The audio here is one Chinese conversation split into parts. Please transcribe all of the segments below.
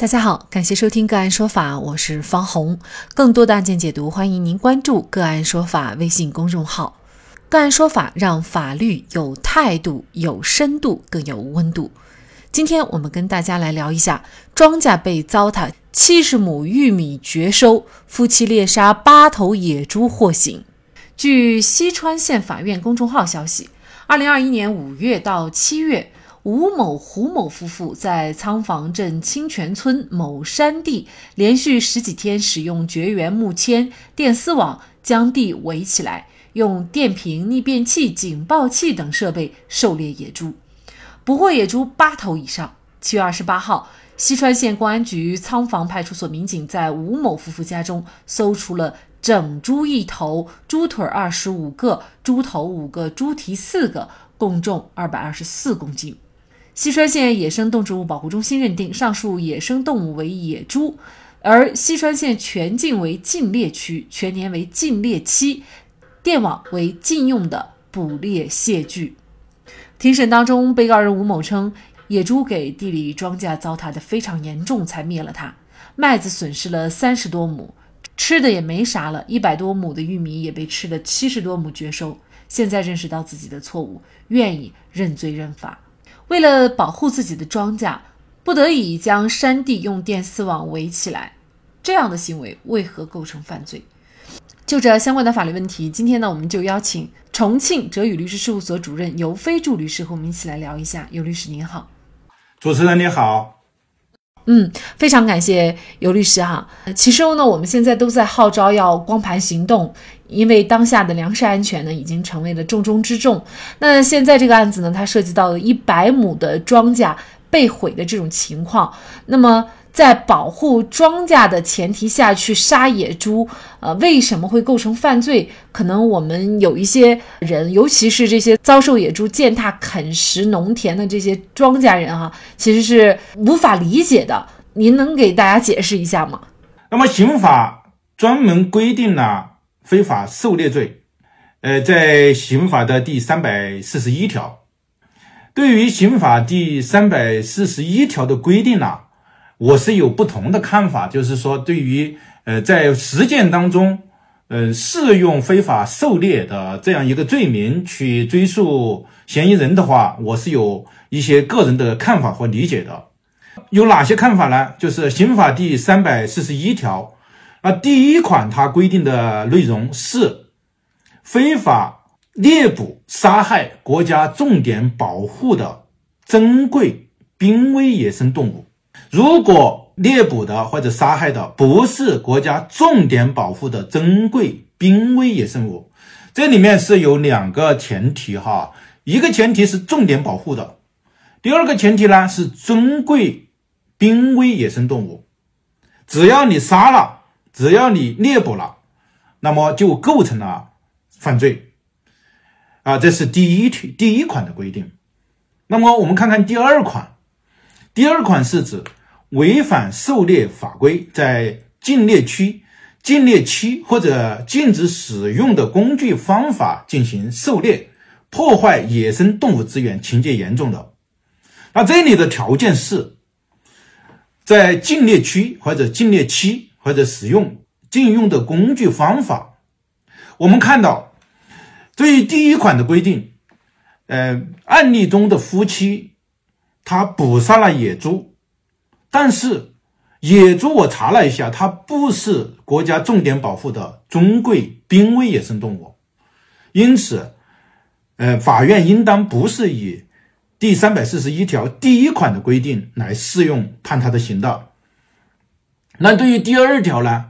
大家好，感谢收听个案说法，我是方红。更多的案件解读，欢迎您关注个案说法微信公众号。个案说法让法律有态度、有深度、更有温度。今天我们跟大家来聊一下：庄稼被糟蹋，七十亩玉米绝收，夫妻猎杀八头野猪获刑。据西川县法院公众号消息，二零二一年五月到七月。吴某、胡某夫妇在仓房镇清泉村某山地连续十几天使用绝缘木签、电丝网将地围起来，用电瓶、逆变器、警报器等设备狩猎野猪，捕获野猪八头以上。七月二十八号，西川县公安局仓房派出所民警在吴某夫妇家中搜出了整猪一头、猪腿二十五个、猪头五个、猪蹄四个，共重二百二十四公斤。西川县野生动植物保护中心认定上述野生动物为野猪，而西川县全境为禁猎区，全年为禁猎期，电网为禁用的捕猎械具。庭审当中，被告人吴某称，野猪给地里庄稼糟蹋的非常严重，才灭了它。麦子损失了三十多亩，吃的也没啥了，一百多亩的玉米也被吃了七十多亩绝收。现在认识到自己的错误，愿意认罪认罚。为了保护自己的庄稼，不得已将山地用电丝网围起来，这样的行为为何构成犯罪？就这相关的法律问题，今天呢，我们就邀请重庆哲宇律师事务所主任尤飞柱律师和我们一起来聊一下。尤律师您好，主持人你好。嗯，非常感谢尤律师哈。其实呢，我们现在都在号召要光盘行动，因为当下的粮食安全呢，已经成为了重中之重。那现在这个案子呢，它涉及到了一百亩的庄稼被毁的这种情况。那么，在保护庄稼的前提下去杀野猪，呃，为什么会构成犯罪？可能我们有一些人，尤其是这些遭受野猪践踏啃食农田的这些庄稼人哈，其实是无法理解的。您能给大家解释一下吗？那么刑法专门规定了非法狩猎罪，呃，在刑法的第三百四十一条。对于刑法第三百四十一条的规定呢，我是有不同的看法，就是说，对于呃，在实践当中。嗯，适用非法狩猎的这样一个罪名去追诉嫌疑人的话，我是有一些个人的看法和理解的。有哪些看法呢？就是刑法第三百四十一条，啊，第一款它规定的内容是非法猎捕、杀害国家重点保护的珍贵濒危野生动物，如果。猎捕的或者杀害的不是国家重点保护的珍贵濒危野生动物，这里面是有两个前提哈，一个前提是重点保护的，第二个前提呢是珍贵濒危野生动物，只要你杀了，只要你猎捕了，那么就构成了犯罪啊，这是第一题第一款的规定。那么我们看看第二款，第二款是指。违反狩猎法规，在禁猎区、禁猎期或者禁止使用的工具方法进行狩猎，破坏野生动物资源，情节严重的。那这里的条件是，在禁猎区或者禁猎期或者使用禁用的工具方法。我们看到，对于第一款的规定，呃，案例中的夫妻他捕杀了野猪。但是，野猪我查了一下，它不是国家重点保护的珍贵濒危野生动物，因此，呃，法院应当不是以第三百四十一条第一款的规定来适用判他的刑的。那对于第二条呢？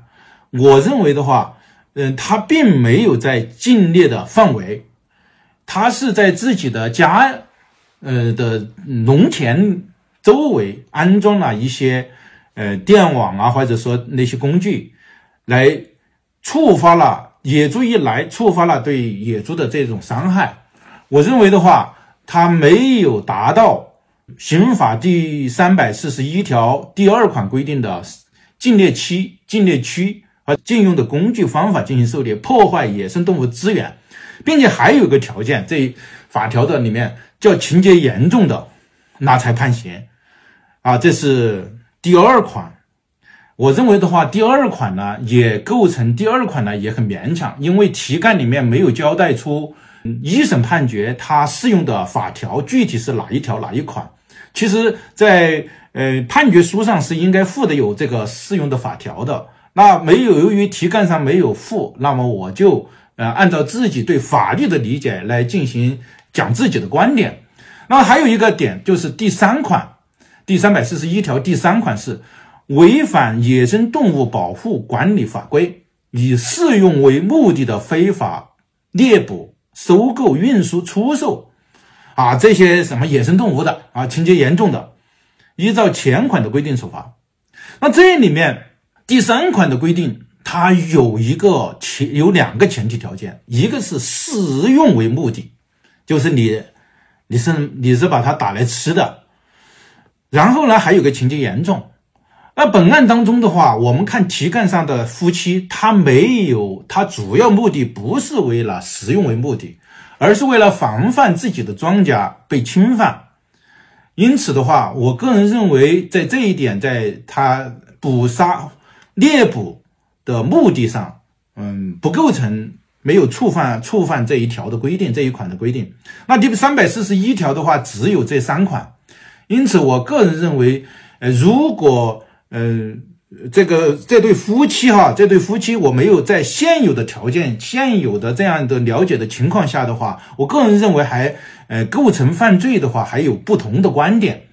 我认为的话，嗯，他并没有在禁猎的范围，他是在自己的家，呃的农田。周围安装了一些呃电网啊，或者说那些工具，来触发了野猪一来，触发了对野猪的这种伤害。我认为的话，它没有达到刑法第三百四十一条第二款规定的禁猎期、禁猎区和禁用的工具方法进行狩猎，破坏野生动物资源，并且还有个条件，这法条的里面叫情节严重的。那才判刑，啊，这是第二款。我认为的话，第二款呢也构成，第二款呢也很勉强，因为题干里面没有交代出一审判决它适用的法条具体是哪一条哪一款。其实，在呃判决书上是应该附的有这个适用的法条的，那没有，由于题干上没有附，那么我就呃按照自己对法律的理解来进行讲自己的观点。那还有一个点就是第三款，第三百四十一条第三款是。违反野生动物保护管理法规，以食用为目的的非法猎捕、收购、运输、出售，啊，这些什么野生动物的啊，情节严重的，依照前款的规定处罚。那这里面第三款的规定，它有一个前有两个前提条件，一个是食用为目的，就是你你是你是把它打来吃的，然后呢，还有个情节严重。那本案当中的话，我们看题干上的夫妻，他没有，他主要目的不是为了食用为目的，而是为了防范自己的庄稼被侵犯。因此的话，我个人认为，在这一点，在他捕杀猎捕的目的上，嗯，不构成没有触犯触犯这一条的规定这一款的规定。那第三百四十一条的话，只有这三款，因此我个人认为，呃，如果嗯，这个这对夫妻哈，这对夫妻我没有在现有的条件、现有的这样的了解的情况下的话，我个人认为还呃构成犯罪的话，还有不同的观点。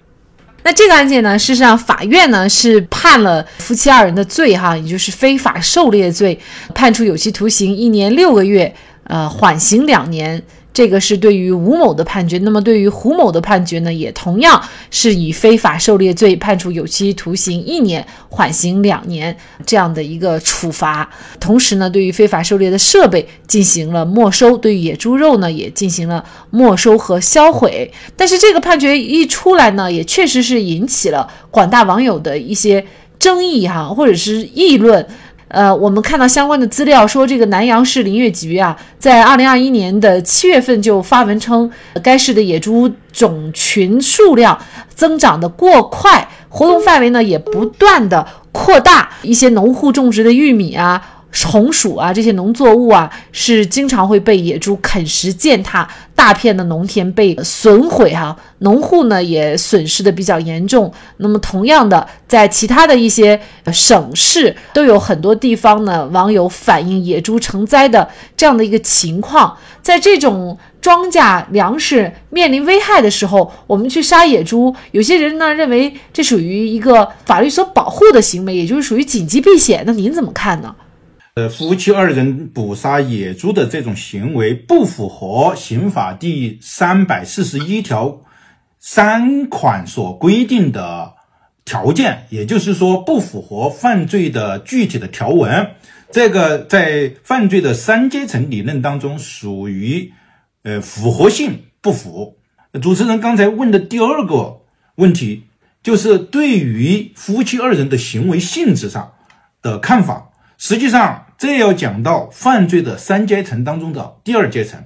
那这个案件呢，事实上法院呢是判了夫妻二人的罪哈，也就是非法狩猎罪，判处有期徒刑一年六个月，呃，缓刑两年。这个是对于吴某的判决，那么对于胡某的判决呢，也同样是以非法狩猎罪判处有期徒刑一年，缓刑两年这样的一个处罚。同时呢，对于非法狩猎的设备进行了没收，对于野猪肉呢也进行了没收和销毁。但是这个判决一出来呢，也确实是引起了广大网友的一些争议哈，或者是议论。呃，我们看到相关的资料说，这个南阳市林业局啊，在二零二一年的七月份就发文称，该市的野猪种群数量增长的过快，活动范围呢也不断的扩大，一些农户种植的玉米啊。红薯啊，这些农作物啊，是经常会被野猪啃食践踏，大片的农田被损毁哈，农户呢也损失的比较严重。那么，同样的，在其他的一些省市，都有很多地方呢，网友反映野猪成灾的这样的一个情况。在这种庄稼粮食面临危害的时候，我们去杀野猪，有些人呢认为这属于一个法律所保护的行为，也就是属于紧急避险。那您怎么看呢？呃，夫妻二人捕杀野猪的这种行为不符合刑法第三百四十一条三款所规定的条件，也就是说不符合犯罪的具体的条文。这个在犯罪的三阶层理论当中属于呃符合性不符。主持人刚才问的第二个问题，就是对于夫妻二人的行为性质上的看法，实际上。这要讲到犯罪的三阶层当中的第二阶层，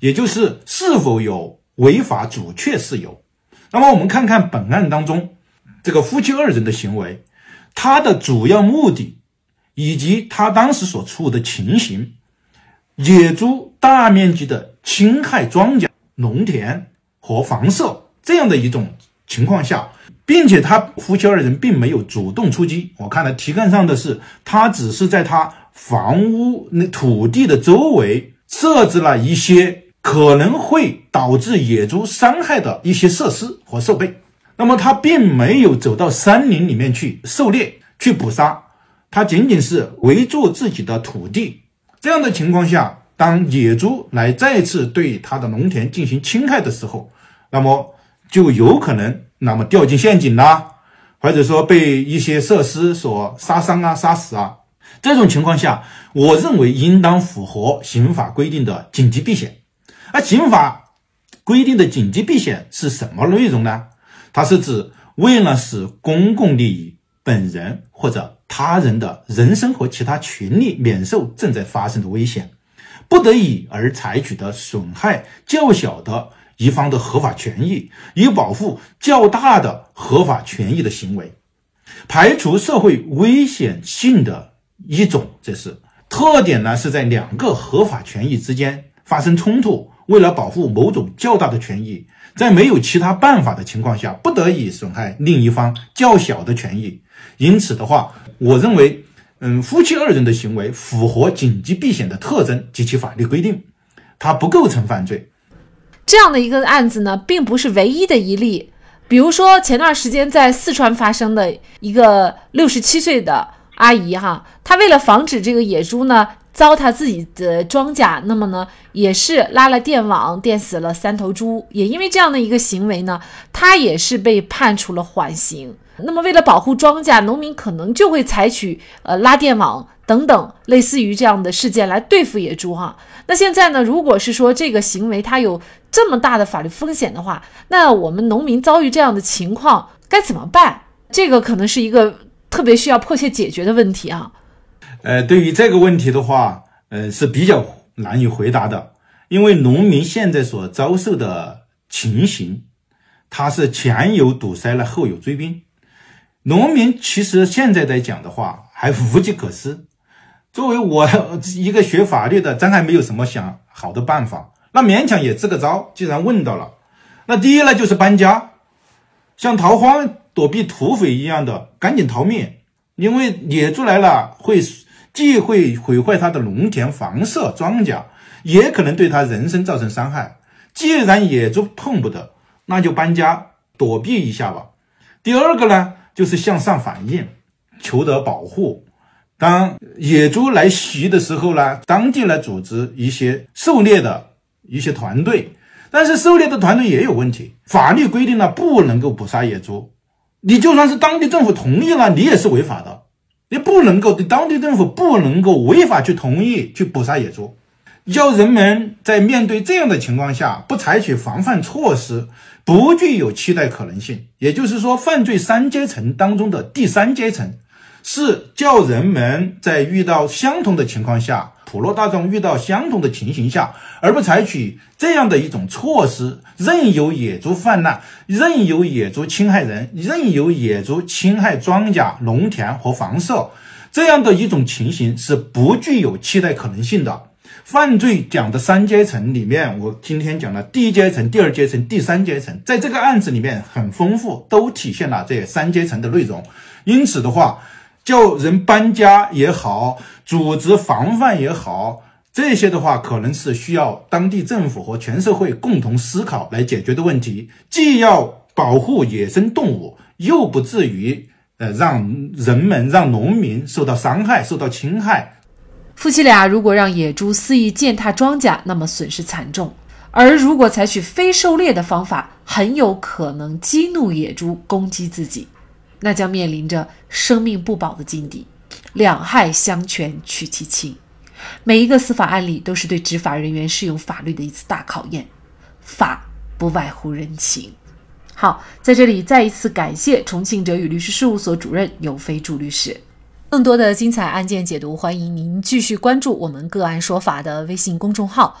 也就是是否有违法阻却事由。那么我们看看本案当中这个夫妻二人的行为，他的主要目的以及他当时所处的情形，野猪大面积的侵害庄稼、农田和房舍这样的一种情况下。并且他夫妻二人并没有主动出击，我看了题干上的是，他只是在他房屋那土地的周围设置了一些可能会导致野猪伤害的一些设施和设备。那么他并没有走到山林里面去狩猎、去捕杀，他仅仅是围住自己的土地。这样的情况下，当野猪来再次对他的农田进行侵害的时候，那么就有可能。那么掉进陷阱啦，或者说被一些设施所杀伤啊、杀死啊，这种情况下，我认为应当符合刑法规定的紧急避险。而刑法规定的紧急避险是什么内容呢？它是指为了使公共利益、本人或者他人的人身和其他权利免受正在发生的危险，不得已而采取的损害较小的。一方的合法权益，以保护较大的合法权益的行为。排除社会危险性的一种，这是特点呢，是在两个合法权益之间发生冲突，为了保护某种较大的权益，在没有其他办法的情况下，不得已损害另一方较小的权益。因此的话，我认为，嗯，夫妻二人的行为符合紧急避险的特征及其法律规定，它不构成犯罪。这样的一个案子呢，并不是唯一的一例。比如说，前段时间在四川发生的一个六十七岁的阿姨哈，她为了防止这个野猪呢糟蹋自己的庄稼，那么呢也是拉了电网电死了三头猪。也因为这样的一个行为呢，她也是被判处了缓刑。那么为了保护庄稼，农民可能就会采取呃拉电网等等类似于这样的事件来对付野猪哈。那现在呢，如果是说这个行为它有。这么大的法律风险的话，那我们农民遭遇这样的情况该怎么办？这个可能是一个特别需要迫切解决的问题啊。呃，对于这个问题的话，呃是比较难以回答的，因为农民现在所遭受的情形，他是前有堵塞了，后有追兵。农民其实现在来讲的话，还无计可施。作为我一个学法律的，咱还没有什么想好的办法。那勉强也支个招，既然问到了，那第一呢就是搬家，像逃荒躲避土匪一样的赶紧逃命，因为野猪来了会既会毁坏他的农田、房舍、庄稼，也可能对他人身造成伤害。既然野猪碰不得，那就搬家躲避一下吧。第二个呢就是向上反映，求得保护。当野猪来袭的时候呢，当地来组织一些狩猎的。一些团队，但是狩猎的团队也有问题。法律规定了不能够捕杀野猪，你就算是当地政府同意了，你也是违法的。你不能够，当地政府不能够违法去同意去捕杀野猪。要人们在面对这样的情况下不采取防范措施，不具有期待可能性。也就是说，犯罪三阶层当中的第三阶层，是叫人们在遇到相同的情况下。普罗大众遇到相同的情形下，而不采取这样的一种措施，任由野猪泛滥，任由野猪侵害人，任由野猪侵害庄稼、农田和房舍，这样的一种情形是不具有期待可能性的。犯罪讲的三阶层里面，我今天讲了第一阶层、第二阶层、第三阶层，在这个案子里面很丰富，都体现了这三阶层的内容。因此的话。叫人搬家也好，组织防范也好，这些的话可能是需要当地政府和全社会共同思考来解决的问题。既要保护野生动物，又不至于呃让人们、让农民受到伤害、受到侵害。夫妻俩如果让野猪肆意践踏庄稼，那么损失惨重；而如果采取非狩猎的方法，很有可能激怒野猪攻击自己。那将面临着生命不保的境地，两害相权取其轻。每一个司法案例都是对执法人员适用法律的一次大考验。法不外乎人情。好，在这里再一次感谢重庆哲宇律师事务所主任尤飞朱律师。更多的精彩案件解读，欢迎您继续关注我们“个案说法”的微信公众号。